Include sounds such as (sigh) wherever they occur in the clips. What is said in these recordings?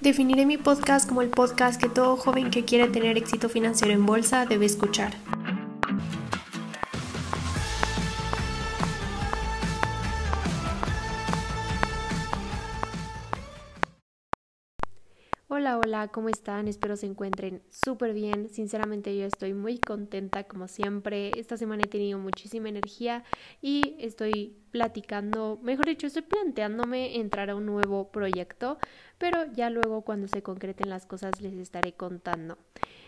Definiré mi podcast como el podcast que todo joven que quiere tener éxito financiero en bolsa debe escuchar. Hola, hola, ¿cómo están? Espero se encuentren súper bien. Sinceramente yo estoy muy contenta como siempre. Esta semana he tenido muchísima energía y estoy platicando, mejor dicho, estoy planteándome entrar a un nuevo proyecto, pero ya luego cuando se concreten las cosas les estaré contando.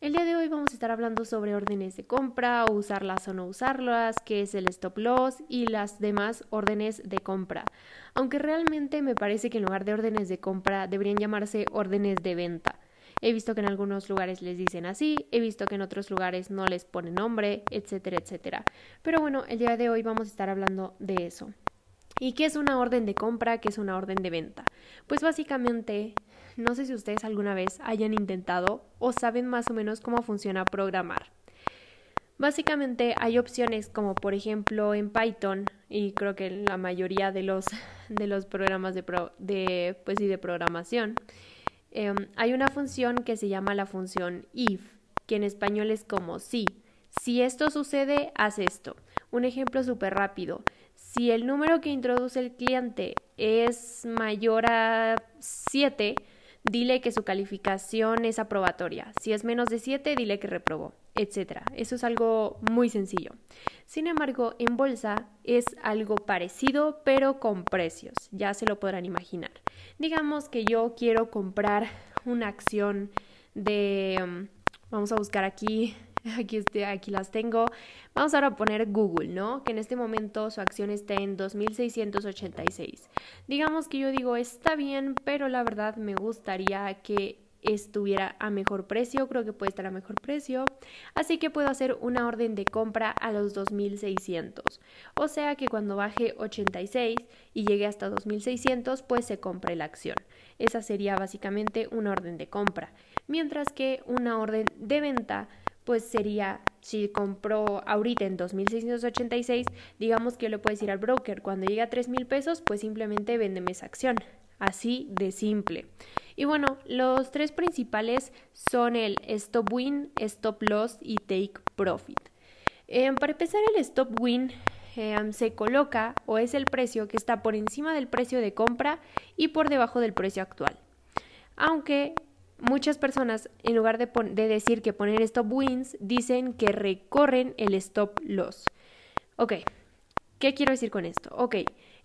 El día de hoy vamos a estar hablando sobre órdenes de compra, usarlas o no usarlas, qué es el stop loss y las demás órdenes de compra. Aunque realmente me parece que en lugar de órdenes de compra deberían llamarse órdenes de venta. He visto que en algunos lugares les dicen así, he visto que en otros lugares no les ponen nombre, etcétera, etcétera. Pero bueno, el día de hoy vamos a estar hablando de eso. ¿Y qué es una orden de compra? ¿Qué es una orden de venta? Pues básicamente no sé si ustedes alguna vez hayan intentado o saben más o menos cómo funciona programar. Básicamente hay opciones como por ejemplo en Python y creo que en la mayoría de los, (laughs) de los programas de, pues, de programación em, hay una función que se llama la función if, que en español es como si. Si esto sucede, haz esto. Un ejemplo súper rápido. Si el número que introduce el cliente es mayor a 7, dile que su calificación es aprobatoria. Si es menos de 7, dile que reprobó, etc. Eso es algo muy sencillo. Sin embargo, en bolsa es algo parecido, pero con precios. Ya se lo podrán imaginar. Digamos que yo quiero comprar una acción de... Um, vamos a buscar aquí (laughs) aquí, este, aquí las tengo. Vamos ahora a poner Google, ¿no? Que en este momento su acción está en 2.686. Digamos que yo digo, está bien, pero la verdad me gustaría que estuviera a mejor precio, creo que puede estar a mejor precio, así que puedo hacer una orden de compra a los 2600. O sea que cuando baje 86 y llegue hasta 2600, pues se compre la acción. Esa sería básicamente una orden de compra, mientras que una orden de venta pues sería, si compró ahorita en 2.686, digamos que le puedo decir al broker, cuando llegue a 3.000 pesos, pues simplemente véndeme esa acción. Así de simple. Y bueno, los tres principales son el stop win, stop loss y take profit. Em, para empezar, el stop win em, se coloca o es el precio que está por encima del precio de compra y por debajo del precio actual. Aunque muchas personas, en lugar de, de, decir que poner stop wins, dicen que recorren el stop loss. Ok, ¿qué quiero decir con esto? Ok,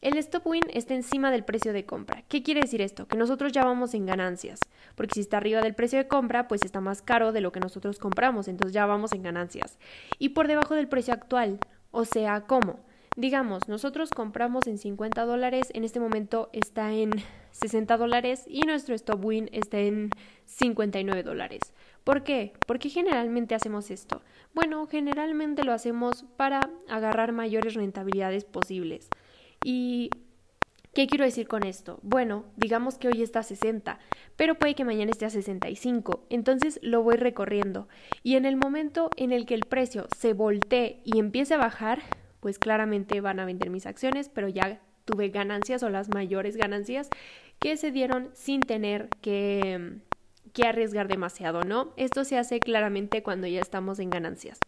el stop win está encima del precio de compra. ¿Qué quiere decir esto? Que nosotros ya vamos en ganancias, porque si está arriba del precio de compra, pues está más caro de lo que nosotros compramos, entonces ya vamos en ganancias. Y por debajo del precio actual, o sea, ¿cómo? Digamos, nosotros compramos en 50 dólares, en este momento está en 60 dólares y nuestro stop win está en 59 dólares. ¿Por qué? ¿Por qué generalmente hacemos esto? Bueno, generalmente lo hacemos para agarrar mayores rentabilidades posibles. ¿Y qué quiero decir con esto? Bueno, digamos que hoy está a 60, pero puede que mañana esté a 65, entonces lo voy recorriendo. Y en el momento en el que el precio se voltee y empiece a bajar, pues claramente van a vender mis acciones, pero ya tuve ganancias o las mayores ganancias que se dieron sin tener que, que arriesgar demasiado, ¿no? Esto se hace claramente cuando ya estamos en ganancias.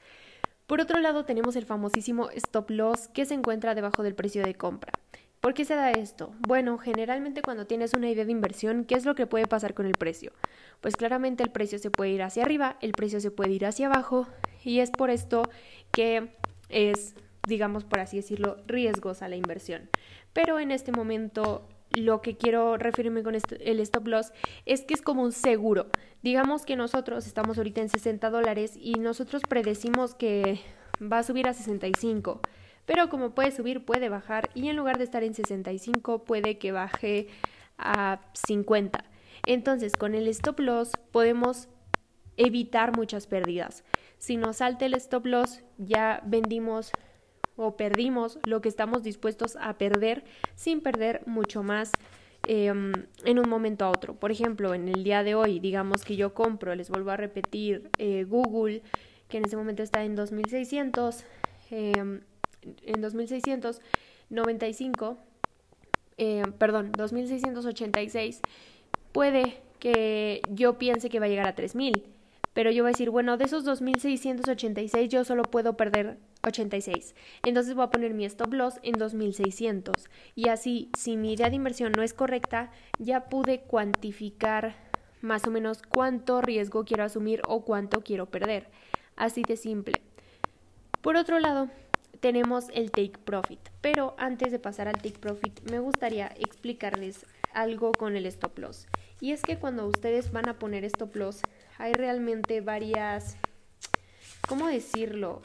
Por otro lado, tenemos el famosísimo stop loss que se encuentra debajo del precio de compra. ¿Por qué se da esto? Bueno, generalmente cuando tienes una idea de inversión, ¿qué es lo que puede pasar con el precio? Pues claramente el precio se puede ir hacia arriba, el precio se puede ir hacia abajo y es por esto que es digamos por así decirlo, riesgos a la inversión. Pero en este momento lo que quiero referirme con el stop loss es que es como un seguro. Digamos que nosotros estamos ahorita en 60 dólares y nosotros predecimos que va a subir a 65. Pero como puede subir, puede bajar y en lugar de estar en 65 puede que baje a 50. Entonces con el stop loss podemos evitar muchas pérdidas. Si nos salta el stop loss, ya vendimos o perdimos lo que estamos dispuestos a perder sin perder mucho más em, en un momento a otro. Por ejemplo, en el día de hoy, digamos que yo compro, les vuelvo a repetir, eh, Google, que en ese momento está en 2600, em, en 2695, em, perdón, 2686, puede que yo piense que va a llegar a 3000 pero yo voy a decir, bueno, de esos 2686 yo solo puedo perder 86. Entonces voy a poner mi stop loss en 2600. Y así, si mi idea de inversión no es correcta, ya pude cuantificar más o menos cuánto riesgo quiero asumir o cuánto quiero perder. Así de simple. Por otro lado, tenemos el take profit. Pero antes de pasar al take profit, me gustaría explicarles algo con el stop loss. Y es que cuando ustedes van a poner stop loss, hay realmente varias, ¿cómo decirlo?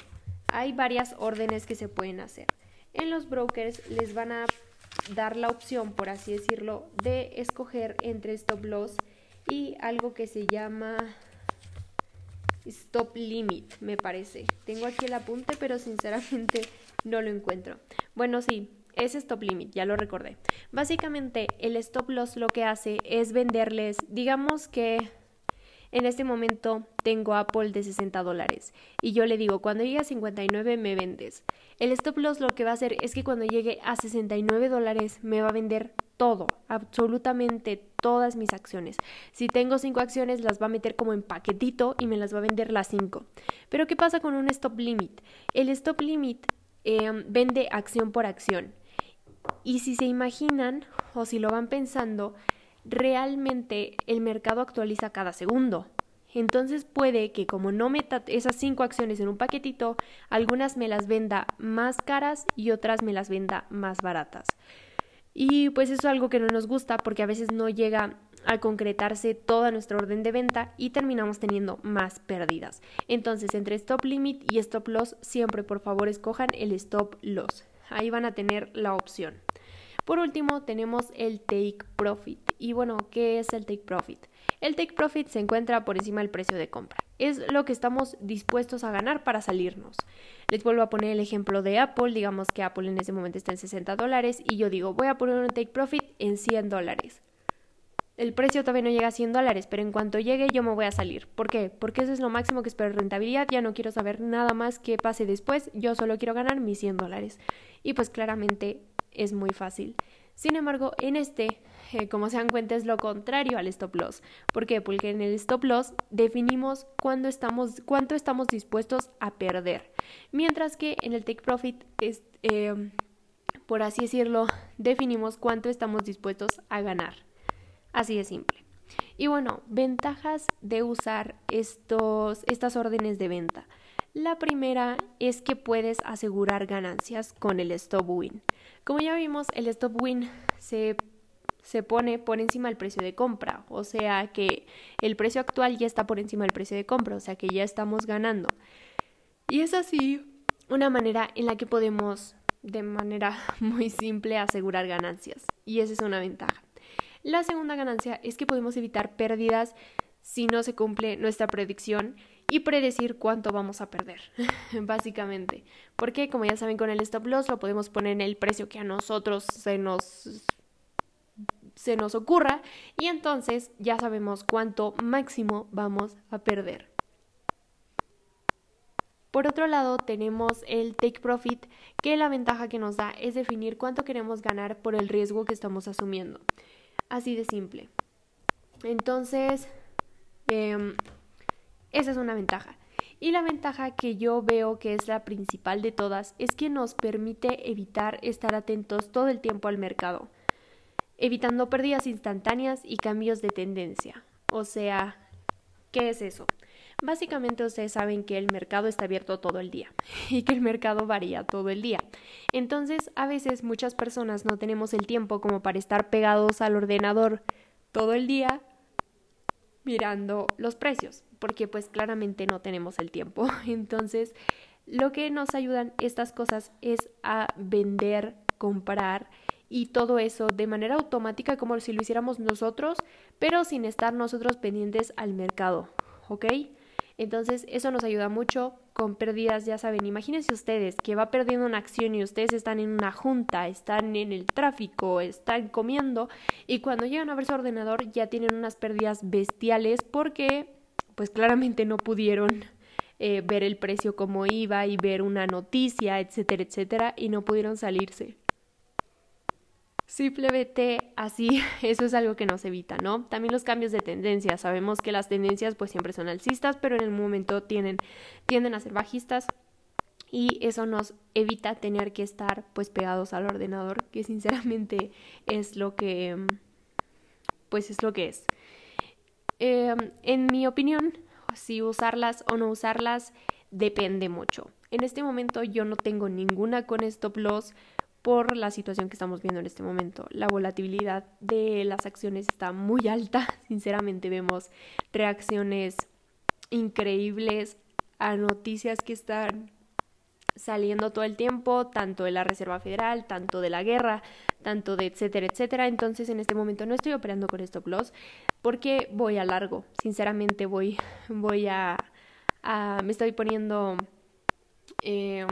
Hay varias órdenes que se pueden hacer. En los brokers les van a dar la opción, por así decirlo, de escoger entre stop loss y algo que se llama stop limit, me parece. Tengo aquí el apunte, pero sinceramente (laughs) no lo encuentro. Bueno, sí, es stop limit, ya lo recordé. Básicamente, el stop loss lo que hace es venderles, digamos que en este momento tengo Apple de 60 dólares y yo le digo, cuando llegue a 59 me vendes. El stop loss lo que va a hacer es que cuando llegue a 69 dólares me va a vender todo, absolutamente todas mis acciones. Si tengo 5 acciones las va a meter como en paquetito y me las va a vender las 5. Pero ¿qué pasa con un stop limit? El stop limit em, vende acción por acción. Y si se imaginan o si lo van pensando, realmente el mercado actualiza cada segundo. Entonces puede que como no meta esas cinco acciones en un paquetito, algunas me las venda más caras y otras me las venda más baratas. Y pues eso es algo que no nos gusta porque a veces no llega a concretarse toda nuestra orden de venta y terminamos teniendo más pérdidas. Entonces, entre stop limit y stop loss, siempre por favor escojan el stop loss. Ahí van a tener la opción. Por último, tenemos el take profit. Y bueno, ¿qué es el take profit? El take profit se encuentra por encima del precio de compra. Es lo que estamos dispuestos a ganar para salirnos. Les vuelvo a poner el ejemplo de Apple. Digamos que Apple en ese momento está en 60 dólares y yo digo, voy a poner un take profit en 100 dólares. El precio todavía no llega a 100 dólares, pero en cuanto llegue yo me voy a salir. ¿Por qué? Porque eso es lo máximo que espero rentabilidad. Ya no quiero saber nada más que pase después. Yo solo quiero ganar mis 100 dólares. Y pues claramente es muy fácil. Sin embargo, en este, eh, como se dan cuenta, es lo contrario al stop loss. ¿Por qué? Porque en el stop loss definimos cuánto estamos dispuestos a perder. Mientras que en el take profit, es, eh, por así decirlo, definimos cuánto estamos dispuestos a ganar. Así de simple. Y bueno, ventajas de usar estos, estas órdenes de venta. La primera es que puedes asegurar ganancias con el stop win. Como ya vimos, el stop win se, se pone por encima del precio de compra, o sea que el precio actual ya está por encima del precio de compra, o sea que ya estamos ganando. Y es así una manera en la que podemos de manera (laughs) muy simple asegurar ganancias. Y esa es una ventaja. La segunda ganancia es que podemos evitar pérdidas si no se cumple nuestra predicción y predecir cuánto vamos a perder, (laughs) básicamente. Porque, como ya saben, con el stop loss lo podemos poner en el precio que a nosotros se nos se nos ocurra y entonces ya sabemos cuánto máximo vamos a perder. Por otro lado, tenemos el take profit, que la ventaja que nos da es definir cuánto queremos ganar por el riesgo que estamos asumiendo. Así de simple. Entonces, eh, esa es una ventaja. Y la ventaja que yo veo que es la principal de todas es que nos permite evitar estar atentos todo el tiempo al mercado, evitando pérdidas instantáneas y cambios de tendencia. O sea, ¿qué es eso? Básicamente ustedes saben que el mercado está abierto todo el día (laughs) y que el mercado varía todo el día. Entonces, a veces muchas personas no tenemos el tiempo como para estar pegados al ordenador todo el día mirando los precios, porque pues claramente no tenemos el tiempo. (laughs) Entonces, lo que nos ayudan estas cosas es a vender, comprar y todo eso de manera automática como si lo hiciéramos nosotros, pero sin estar nosotros pendientes al mercado, ¿ok? Entonces eso nos ayuda mucho con pérdidas, ya saben, imagínense ustedes que va perdiendo una acción y ustedes están en una junta, están en el tráfico, están comiendo y cuando llegan a ver su ordenador ya tienen unas pérdidas bestiales porque pues claramente no pudieron eh, ver el precio como iba y ver una noticia, etcétera, etcétera, y no pudieron salirse. Simplemente así, (laughs) eso es algo que nos evita, ¿no? También los cambios de tendencia. Sabemos que las tendencias pues siempre son alcistas, pero en el momento tienen, tienden a ser bajistas y eso nos evita tener que estar pues pegados al ordenador, que sinceramente es lo que pues es lo que es. Em, en mi opinión, si usarlas o no usarlas depende mucho. En este momento yo no tengo ninguna con stop loss por la situación que estamos viendo en este momento. La volatilidad de las acciones está muy alta. (laughs) Sinceramente vemos reacciones increíbles a noticias que están saliendo todo el tiempo, tanto de la Reserva Federal, tanto de la guerra, tanto de etcétera, etcétera. Entonces en este momento no estoy operando con stop loss porque voy a largo. Sinceramente voy, voy a, me estoy poniendo eh,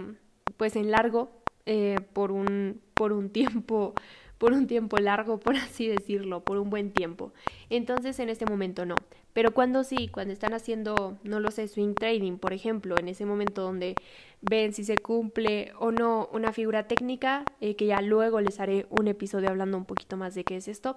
pues en largo eh, por un, por un tiempo por un tiempo largo, por así decirlo, por un buen tiempo. Entonces en este momento no. Pero cuando sí, cuando están haciendo, no lo sé, swing trading, por ejemplo, en ese momento donde ven si se cumple o no una figura técnica, eh, que ya luego les haré un episodio hablando un poquito más de qué es esto.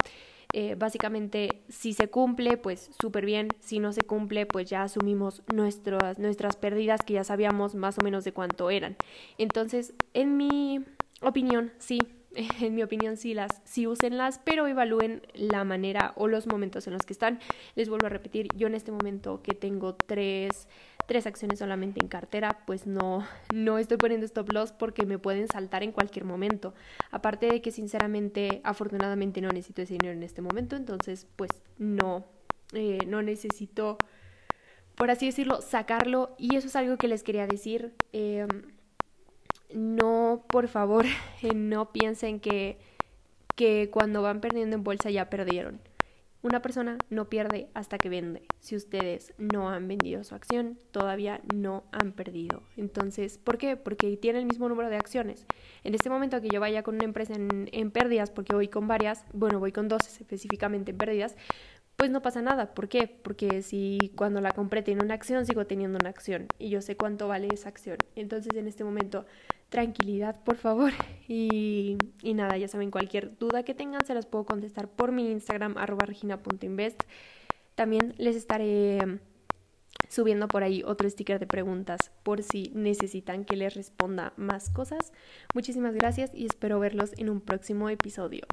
Eh, básicamente, si se cumple, pues súper bien. Si no se cumple, pues ya asumimos nuestras, nuestras pérdidas que ya sabíamos más o menos de cuánto eran. Entonces, en mi opinión, sí, (laughs) en mi opinión, sí, las, sí úsenlas, pero evalúen la manera o los momentos en los que están. Les vuelvo a repetir, yo en este momento que tengo tres, tres acciones solamente en cartera, pues no, (laughs) no estoy poniendo stop loss porque me pueden saltar en cualquier momento. Aparte de que sinceramente, afortunadamente no necesito ese dinero en este momento, entonces pues no, eh, no necesito, por así decirlo, sacarlo. Y eso es algo que les quería decir. Eh, no, por favor, (laughs) no piensen que, que cuando van perdiendo en bolsa ya perdieron. Una persona no pierde hasta que vende. Si ustedes no han vendido su acción, todavía no han perdido. Entonces, ¿por qué? Porque tiene el mismo número de acciones. En este momento que yo vaya con una empresa en, en pérdidas, porque voy con varias, bueno, voy con dos específicamente en pérdidas, pues no pasa nada. ¿Por qué? Porque si cuando la compré tiene una acción, sigo teniendo una acción y yo sé cuánto vale esa acción. Entonces, en este momento tranquilidad, por favor. (laughs) Y, y, nada, ya saben, cualquier duda que tengan se las puedo contestar por mi Instagram, arroba regina.invest. También les estaré subiendo por ahí otro sticker de preguntas por si necesitan que les responda más cosas. Muchísimas gracias y espero verlos en un próximo episodio.